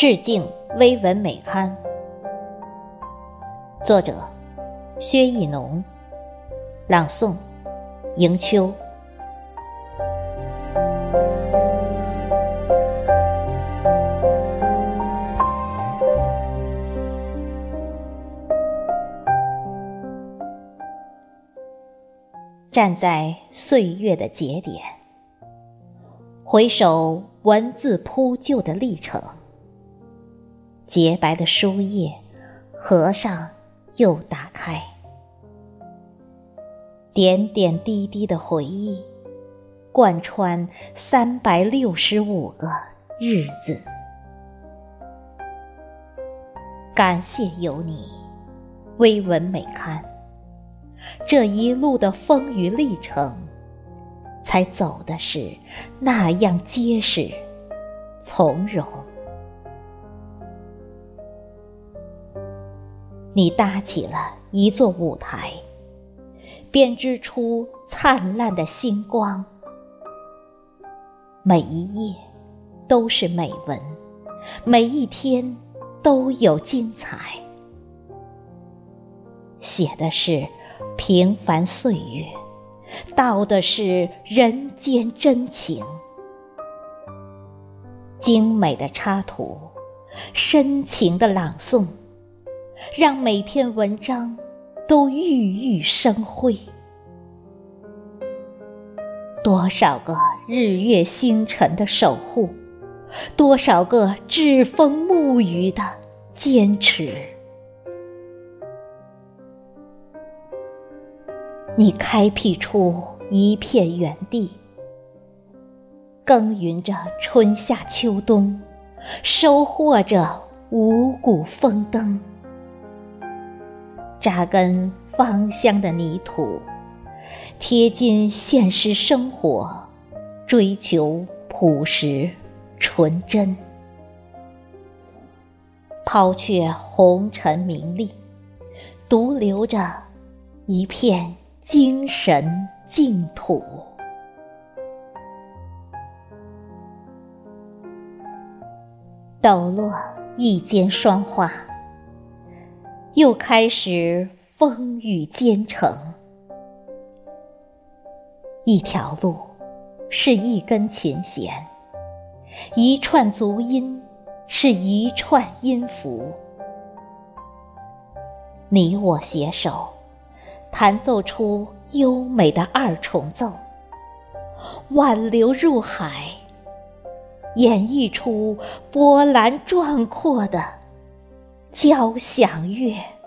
致敬微文美刊。作者：薛逸农。朗诵：迎秋。站在岁月的节点，回首文字铺就的历程，洁白的书页，合上又打开，点点滴滴的回忆，贯穿三百六十五个日子。感谢有你，微文美刊。这一路的风雨历程，才走的是那样结实、从容。你搭起了一座舞台，编织出灿烂的星光，每一页都是美文，每一天都有精彩，写的是。平凡岁月，道的是人间真情。精美的插图，深情的朗诵，让每篇文章都郁郁生辉。多少个日月星辰的守护，多少个栉风沐雨的坚持。你开辟出一片原地，耕耘着春夏秋冬，收获着五谷丰登。扎根芳香的泥土，贴近现实生活，追求朴实纯真，抛却红尘名利，独留着一片。精神净土，抖落一间霜花，又开始风雨兼程。一条路，是一根琴弦；一串足音，是一串音符。你我携手。弹奏出优美的二重奏，挽流入海，演绎出波澜壮阔的交响乐。